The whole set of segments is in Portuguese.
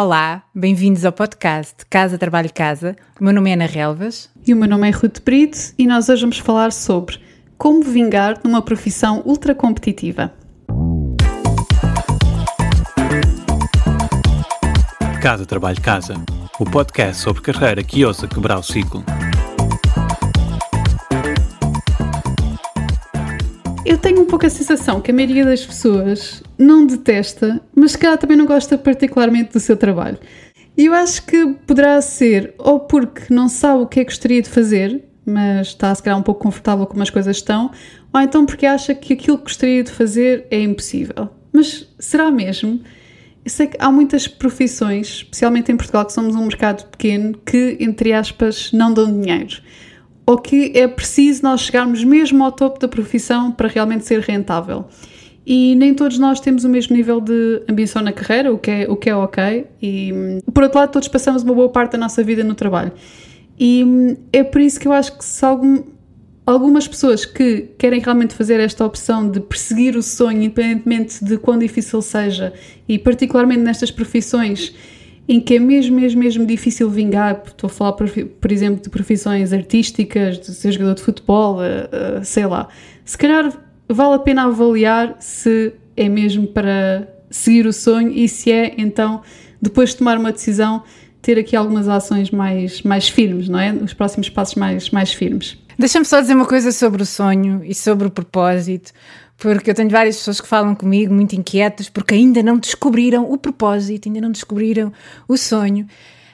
Olá, bem-vindos ao podcast Casa Trabalho Casa. O meu nome é Ana Relvas. E o meu nome é Ruth Brito e nós hoje vamos falar sobre como vingar numa profissão ultra competitiva. Casa Trabalho Casa, o podcast sobre carreira que ousa quebrar o ciclo. Eu tenho um pouco a sensação que a maioria das pessoas não detesta, mas se calhar também não gosta particularmente do seu trabalho. E eu acho que poderá ser ou porque não sabe o que é que gostaria de fazer, mas está se calhar um pouco confortável como as coisas estão, ou então porque acha que aquilo que gostaria de fazer é impossível. Mas será mesmo? Eu sei que há muitas profissões, especialmente em Portugal, que somos um mercado pequeno, que, entre aspas, não dão dinheiro ou que é preciso nós chegarmos mesmo ao topo da profissão para realmente ser rentável. E nem todos nós temos o mesmo nível de ambição na carreira, o que é, o que é ok. E, por outro lado, todos passamos uma boa parte da nossa vida no trabalho. E é por isso que eu acho que se algum, algumas pessoas que querem realmente fazer esta opção de perseguir o sonho, independentemente de quão difícil seja, e particularmente nestas profissões em que é mesmo, mesmo, mesmo difícil vingar. Estou a falar, por, exemplo, de profissões artísticas, de ser jogador de futebol, uh, uh, sei lá. Se calhar vale a pena avaliar se é mesmo para seguir o sonho e se é, então, depois de tomar uma decisão, ter aqui algumas ações mais, mais firmes, não é? Os próximos passos mais, mais firmes. Deixa-me só dizer uma coisa sobre o sonho e sobre o propósito porque eu tenho várias pessoas que falam comigo muito inquietas porque ainda não descobriram o propósito, ainda não descobriram o sonho.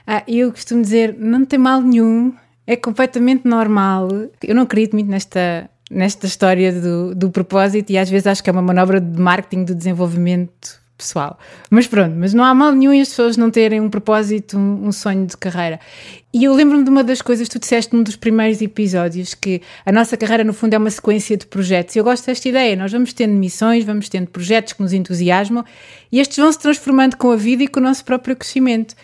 Ah, eu costumo dizer: não tem mal nenhum, é completamente normal. Eu não acredito muito nesta, nesta história do, do propósito e às vezes acho que é uma manobra de marketing do desenvolvimento pessoal. Mas pronto, mas não há mal nenhum em as pessoas não terem um propósito, um, um sonho de carreira. E eu lembro-me de uma das coisas que tu disseste num dos primeiros episódios, que a nossa carreira no fundo é uma sequência de projetos. E eu gosto desta ideia, nós vamos tendo missões, vamos tendo projetos que nos entusiasmam e estes vão se transformando com a vida e com o nosso próprio crescimento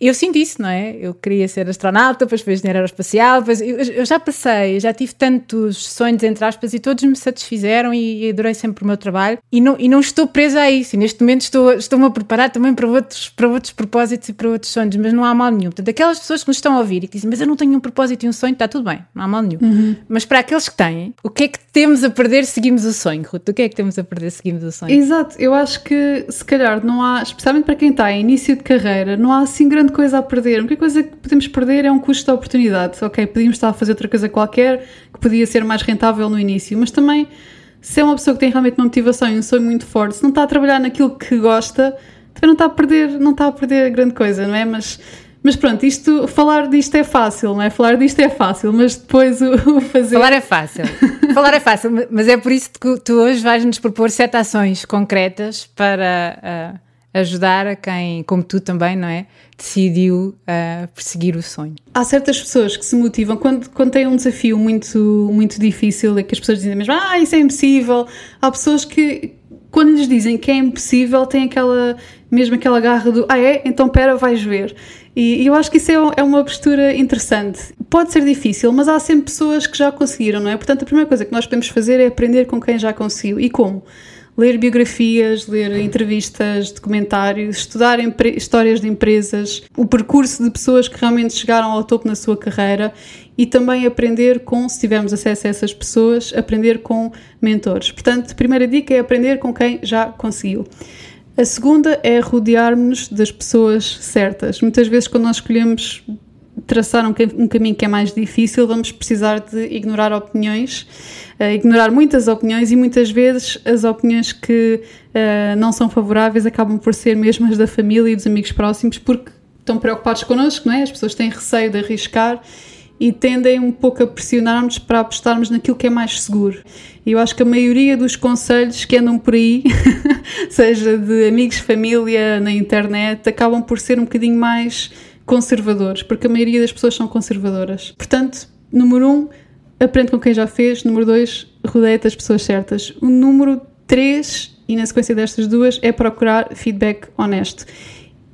eu sinto isso, não é? Eu queria ser astronauta, depois fui engenheiro aeroespacial, depois eu, eu, já passei, já tive tantos sonhos, entre aspas, e todos me satisfizeram e, e, adorei sempre o meu trabalho e não, e não estou presa a isso. E neste momento estou, estou-me a preparar também para outros, para outros propósitos e para outros sonhos, mas não há mal nenhum. Portanto, aquelas pessoas que nos estão a ouvir e que dizem, mas eu não tenho um propósito e um sonho, está tudo bem, não há mal nenhum. Uhum. Mas para aqueles que têm, o que é que temos a perder se seguimos o sonho, Ruth? O que é que temos a perder se seguimos o sonho? Exato, eu acho que se calhar não há, especialmente para quem está em início de carreira, não há assim grande coisa a perder. A única coisa que podemos perder é um custo de oportunidade. Ok, podíamos estar a fazer outra coisa qualquer que podia ser mais rentável no início, mas também se é uma pessoa que tem realmente uma motivação e um sonho muito forte, se não está a trabalhar naquilo que gosta, também não está a perder, não está a perder grande coisa, não é? Mas mas pronto, isto, falar disto é fácil, não é? Falar disto é fácil, mas depois o, o fazer. Falar é fácil. falar é fácil, mas é por isso que tu hoje vais-nos propor sete ações concretas para uh, ajudar a quem, como tu também, não é? Decidiu uh, perseguir o sonho. Há certas pessoas que se motivam quando, quando têm um desafio muito, muito difícil, é que as pessoas dizem mesmo, ah, isso é impossível. Há pessoas que, quando lhes dizem que é impossível, têm aquela, mesmo aquela garra do, ah é? Então pera, vais ver. E, e eu acho que isso é, é uma postura interessante. Pode ser difícil, mas há sempre pessoas que já conseguiram, não é? Portanto, a primeira coisa que nós podemos fazer é aprender com quem já conseguiu. E como? Ler biografias, ler entrevistas, documentários, estudar histórias de empresas, o percurso de pessoas que realmente chegaram ao topo na sua carreira e também aprender com, se tivermos acesso a essas pessoas, aprender com mentores. Portanto, a primeira dica é aprender com quem já conseguiu. A segunda é rodear-nos das pessoas certas. Muitas vezes, quando nós escolhemos traçar um, um, caminho que é mais difícil, vamos precisar de ignorar opiniões, uh, ignorar muitas opiniões e muitas vezes as opiniões que uh, não são favoráveis acabam por ser mesmo as da família e dos amigos próximos porque estão preocupados connosco, não é? As pessoas têm receio de arriscar e tendem um pouco a pressionar-nos para apostarmos naquilo que é mais seguro. E eu acho que a maioria dos conselhos que andam por aí, seja de amigos, família, na internet, acabam por ser um bocadinho mais conservadores, porque a maioria das pessoas são conservadoras. Portanto, número um, aprende com quem já fez. Número dois, rodeia-te das pessoas certas. O número três, e na sequência destas duas, é procurar feedback honesto.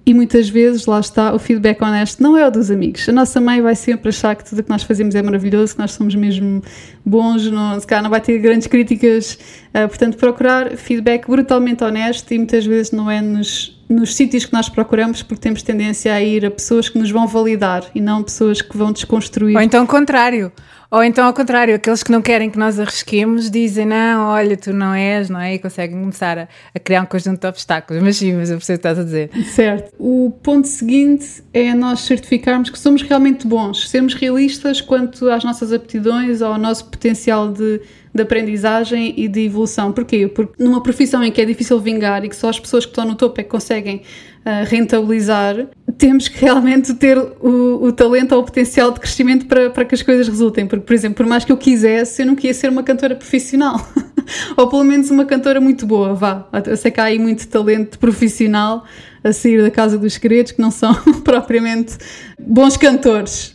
E muitas vezes, lá está, o feedback honesto não é o dos amigos. A nossa mãe vai sempre achar que tudo o que nós fazemos é maravilhoso, que nós somos mesmo bons, não, se calhar não vai ter grandes críticas. Uh, portanto, procurar feedback brutalmente honesto e muitas vezes não é nos nos sítios que nós procuramos porque temos tendência a ir a pessoas que nos vão validar e não pessoas que vão desconstruir. Ou então o contrário. Ou então, ao contrário, aqueles que não querem que nós arrisquemos dizem: Não, olha, tu não és, não é? E conseguem começar a, a criar um conjunto de obstáculos. Mas sim, mas eu percebo o que estás a dizer. Certo. O ponto seguinte é nós certificarmos que somos realmente bons, sermos realistas quanto às nossas aptidões, ao nosso potencial de de aprendizagem e de evolução. Porquê? Porque numa profissão em que é difícil vingar e que só as pessoas que estão no topo é que conseguem uh, rentabilizar, temos que realmente ter o, o, talento ou o potencial de crescimento para, para que as coisas resultem. Porque, por exemplo, por mais que eu quisesse, eu não queria ser uma cantora profissional. ou pelo menos uma cantora muito boa, vá. Eu sei que há aí muito talento profissional a sair da Casa dos Segredos que não são propriamente bons cantores.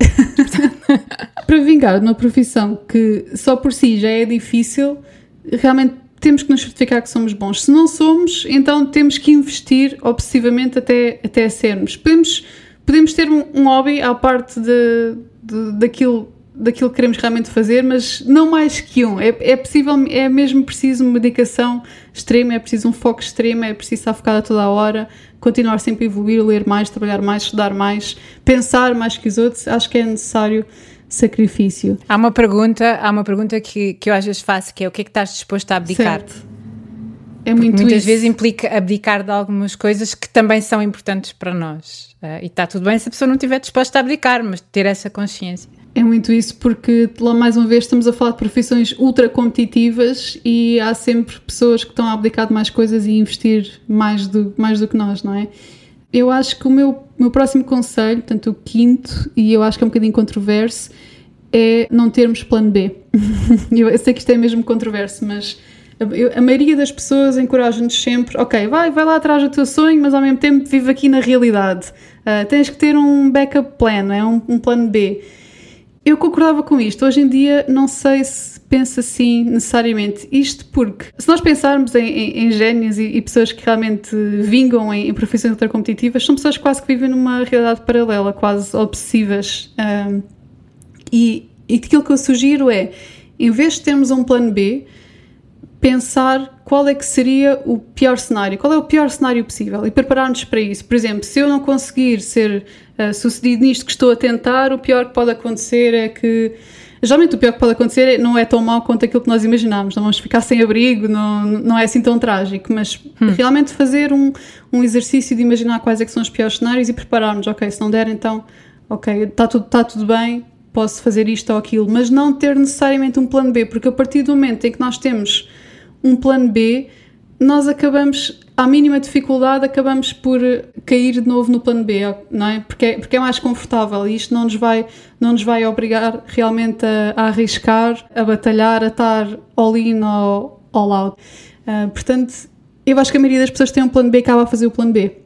para vingar numa profissão que só por si já é difícil, realmente temos que nos certificar que somos bons. Se não somos, então temos que investir obsessivamente até, até sermos. Podemos, podemos ter um, um hobby à parte de, de, daquilo, daquilo que queremos realmente fazer, mas não mais que um. É, é possível, é mesmo preciso uma dedicação extrema, é preciso um foco extremo, é preciso estar focado a toda a hora, continuar sempre a evoluir, ler mais, trabalhar mais, estudar mais, pensar mais que os outros. Acho que é necessário sacrifício. Há uma pergunta, há uma pergunta que, que eu às vezes faço, que é o que é que estás disposto a abdicar? Certo. É muito muitas isso. vezes implica abdicar de algumas coisas que também são importantes para nós. Uh, e está tudo bem se a pessoa não estiver disposta a abdicar, mas ter essa consciência. É muito isso, porque lá mais uma vez estamos a falar de profissões ultra competitivas e há sempre pessoas que estão a abdicar de mais coisas e investir mais do, mais do que nós, não é? Eu acho que o meu, meu próximo conselho, portanto o quinto, e eu acho que é um bocadinho controverso, é não termos plano B. eu sei que isto é mesmo controverso, mas a, a maioria das pessoas encoraja-nos sempre, ok, vai, vai lá atrás do teu sonho, mas ao mesmo tempo vive aqui na realidade. Uh, tens que ter um backup plan, é um, um plano B. Eu concordava com isto. Hoje em dia não sei se penso assim necessariamente. Isto porque, se nós pensarmos em, em, em e, e, pessoas que realmente vingam em, em profissões ultracompetitivas, são pessoas quase que vivem numa realidade paralela, quase obsessivas. Um, e, e aquilo que eu sugiro é, em vez de termos um plano B, pensar qual é que seria o pior cenário, qual é o pior cenário possível e preparar-nos para isso. Por exemplo, se eu não conseguir ser uh, sucedido nisto que estou a tentar, o pior que pode acontecer é que. Geralmente o pior que pode acontecer não é tão mau quanto aquilo que nós imaginámos, não vamos ficar sem abrigo, não, não é assim tão trágico, mas hum. realmente fazer um, um exercício de imaginar quais é que são os piores cenários e prepararmos, ok, se não der então, ok, está tudo, está tudo bem, posso fazer isto ou aquilo, mas não ter necessariamente um plano B, porque a partir do momento em que nós temos um plano B, nós acabamos, à mínima dificuldade, acabamos por cair de novo no plano B, não é? Porque é, porque é mais confortável e isto não nos vai, não nos vai obrigar realmente a, a arriscar, a batalhar, a estar all-in ou all out. Uh, portanto, eu acho que a maioria das pessoas tem um plano B acaba a fazer o plano B.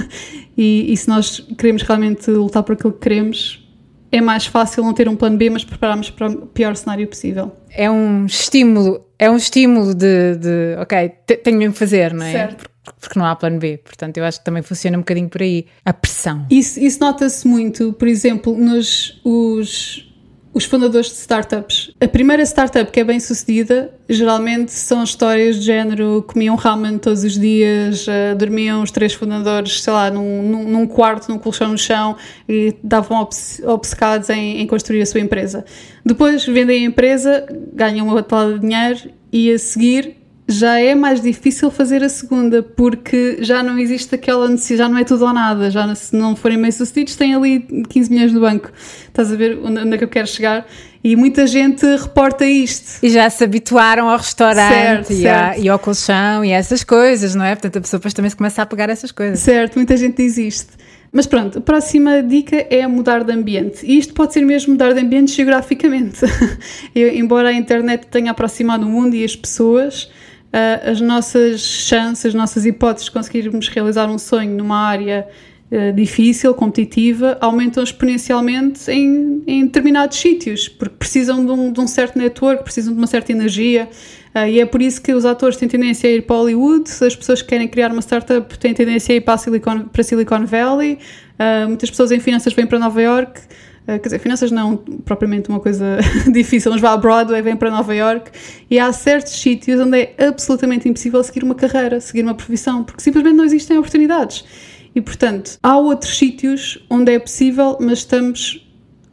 e, e se nós queremos realmente lutar por aquilo que queremos, é mais fácil não ter um plano B, mas prepararmos para o pior cenário possível. É um estímulo, é um estímulo de, de ok, tenho mesmo que fazer, não é? Certo. Porque não há plano B, portanto eu acho que também funciona um bocadinho por aí. A pressão. Isso, isso nota-se muito, por exemplo, nos os, os fundadores de startups. A primeira startup que é bem sucedida, geralmente são histórias de género: comiam ramen todos os dias, uh, dormiam os três fundadores, sei lá, num, num, quarto, num colchão no chão e estavam obcecados em, em, construir a sua empresa. Depois vendem a empresa, ganham uma batalha de dinheiro e a seguir já é mais difícil fazer a segunda, porque já não existe aquela necessidade, já não é tudo ou nada, já se não forem bem sucedidos têm ali 15 milhões no banco. Estás a ver onde é que eu quero chegar? E muita gente reporta isto. E já se habituaram ao restaurante certo, e, certo. A, e, ao colchão e essas coisas, não é? Portanto, a pessoa depois também se começa a pegar essas coisas. Certo, muita gente diz isto. Mas pronto, a próxima dica é mudar de ambiente. E isto pode ser mesmo mudar de ambiente geograficamente. Eu, embora a internet tenha aproximado o mundo e as pessoas, uh, as nossas chances, as nossas hipóteses de conseguirmos realizar um sonho numa área uh, difícil, competitiva, aumentam exponencialmente em, em determinados sítios, porque precisam de um, de um, certo network, precisam de uma certa energia. Uh, e é por isso que os atores têm tendência a ir para Hollywood, as pessoas que querem criar uma startup têm tendência a ir para Silicon, para Silicon Valley, muitas pessoas em finanças vêm para Nova York. Quer dizer, finanças não propriamente uma coisa difícil, mas vá a Broadway, vem para Nova York e há certos sítios onde é absolutamente impossível seguir uma carreira, seguir uma profissão, porque simplesmente não existem oportunidades. E portanto, há outros sítios onde é possível, mas estamos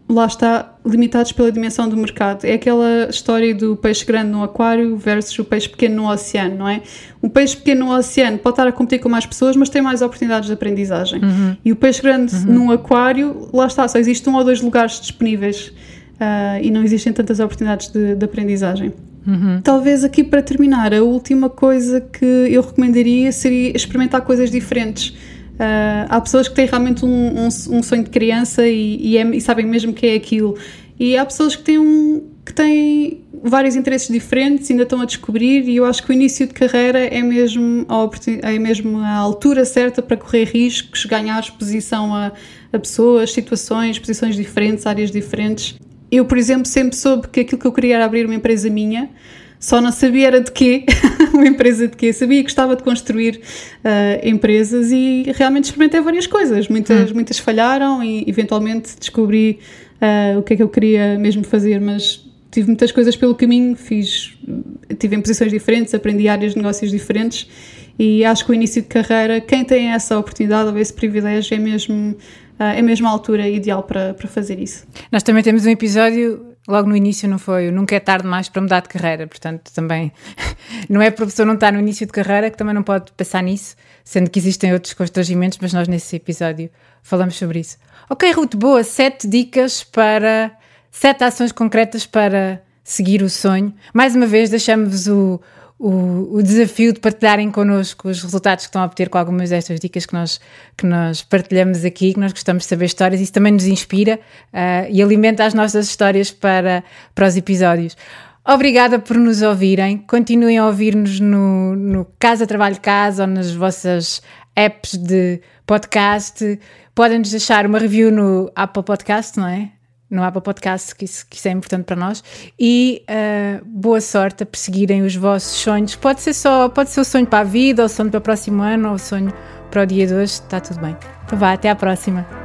lá está, limitados pela dimensão do mercado. É aquela história do peixe grande no aquário versus o peixe pequeno no oceano, não é? Um peixe pequeno no oceano pode estar a competir com mais pessoas, mas tem mais oportunidades de aprendizagem. Uhum. E o peixe grande uhum. num aquário, lá está, só existem um ou dois lugares disponíveis uh, e não existem tantas oportunidades de, de aprendizagem. Uhum. Talvez aqui para terminar, a última coisa que eu recomendaria seria experimentar coisas diferentes Uh, há pessoas que têm realmente um, um, um sonho de criança e, e, é, e, sabem mesmo que é aquilo. E há pessoas que têm, um, que têm vários interesses diferentes, ainda estão a descobrir, e eu acho que o início de carreira é mesmo a, é mesmo a altura certa para correr riscos, ganhar exposição a, a pessoas, situações, posições diferentes, áreas diferentes. Eu, por exemplo, sempre soube que aquilo que eu queria era abrir uma empresa minha só não sabia era de quê, uma empresa de quê. Sabia que gostava de construir uh, empresas e realmente experimentei várias coisas. Muitas, hum. muitas falharam e eventualmente descobri uh, o que é que eu queria mesmo fazer, mas tive muitas coisas pelo caminho, fiz, tive em posições diferentes, aprendi áreas de negócios diferentes e acho que o início de carreira, quem tem essa oportunidade ou esse privilégio é mesmo, ah, é mesmo a altura ideal para, para fazer isso. Nós também temos um episódio logo no início não foi, nunca é tarde demais para mudar de carreira, portanto também não é para a pessoa não estar no início de carreira que também não pode pensar nisso, sendo que existem outros constrangimentos, mas nós nesse episódio falamos sobre isso. Ok, Ruth, boa, sete dicas para, sete ações concretas para seguir o sonho. Mais uma vez deixamos o, o, o, desafio de partilharem connosco os resultados que estão a obter com algumas destas dicas que nós, que nós partilhamos aqui, que nós gostamos de saber histórias, isso também nos inspira uh, e alimenta as nossas histórias para, para os episódios. Obrigada por nos ouvirem. Continuem a ouvir-nos no, no Casa Trabalho Casa ou nas vossas apps de podcast. Podem-nos deixar uma review no Apple Podcast, não é? No Apple Podcast, que isso, que isso é importante para nós. E uh, boa sorte a perseguirem os vossos sonhos. Pode ser só, pode ser o sonho para a vida, ou o sonho para o próximo ano, ou o sonho para o dia de hoje, está tudo bem. Então vá, até à próxima.